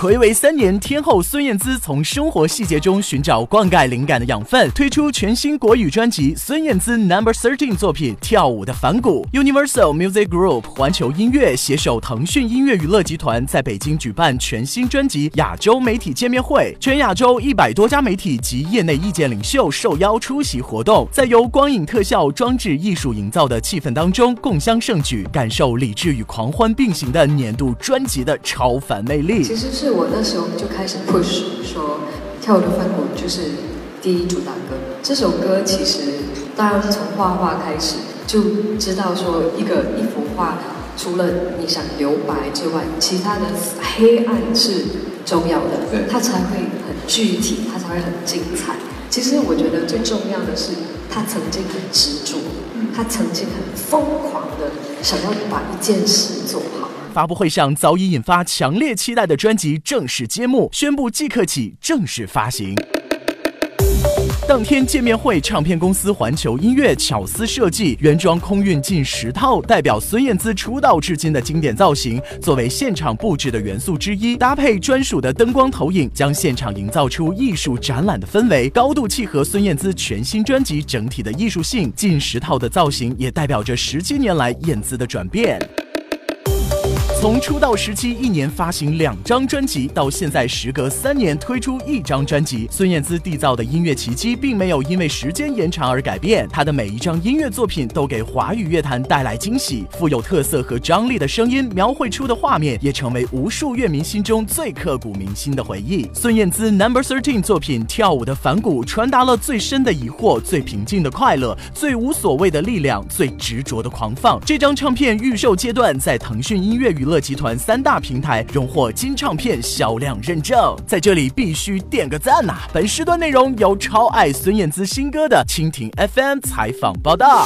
暌违三年，天后孙燕姿从生活细节中寻找灌溉灵感的养分，推出全新国语专辑《孙燕姿 Number Thirteen》作品《跳舞的反骨》。Universal Music Group 环球音乐携手腾讯音乐娱乐集团，在北京举办全新专辑亚洲媒体见面会，全亚洲一百多家媒体及业内意见领袖受邀出席活动，在由光影特效装置艺术营造的气氛当中共襄盛举，感受理智与狂欢并行的年度专辑的超凡魅力。其实是我那时候就开始 push 说，跳舞的翻滚就是第一主打歌。这首歌其实当然是从画画开始就知道说，一个一幅画除了你想留白之外，其他的黑暗是重要的，它才会很具体，它才会很精彩。其实我觉得最重要的是，他曾经很执着，他曾经很疯狂的想要把一件事做好。发布会上早已引发强烈期待的专辑正式揭幕，宣布即刻起正式发行。当天见面会，唱片公司环球音乐巧思设计原装空运近十套代表孙燕姿出道至今的经典造型，作为现场布置的元素之一，搭配专属的灯光投影，将现场营造出艺术展览的氛围，高度契合孙燕姿全新专辑整体的艺术性。近十套的造型也代表着十七年来燕姿的转变。从出道时期一年发行两张专辑，到现在时隔三年推出一张专辑，孙燕姿缔造的音乐奇迹并没有因为时间延长而改变。她的每一张音乐作品都给华语乐坛带来惊喜，富有特色和张力的声音描绘出的画面，也成为无数乐迷心中最刻骨铭心的回忆。孙燕姿 Number Thirteen 作品《跳舞的反骨》传达了最深的疑惑、最平静的快乐、最无所谓的力量、最执着的狂放。这张唱片预售阶段在腾讯音乐娱乐乐集团三大平台荣获金唱片销量认证，在这里必须点个赞呐！本时段内容由超爱孙燕姿新歌的蜻蜓 FM 采访报道。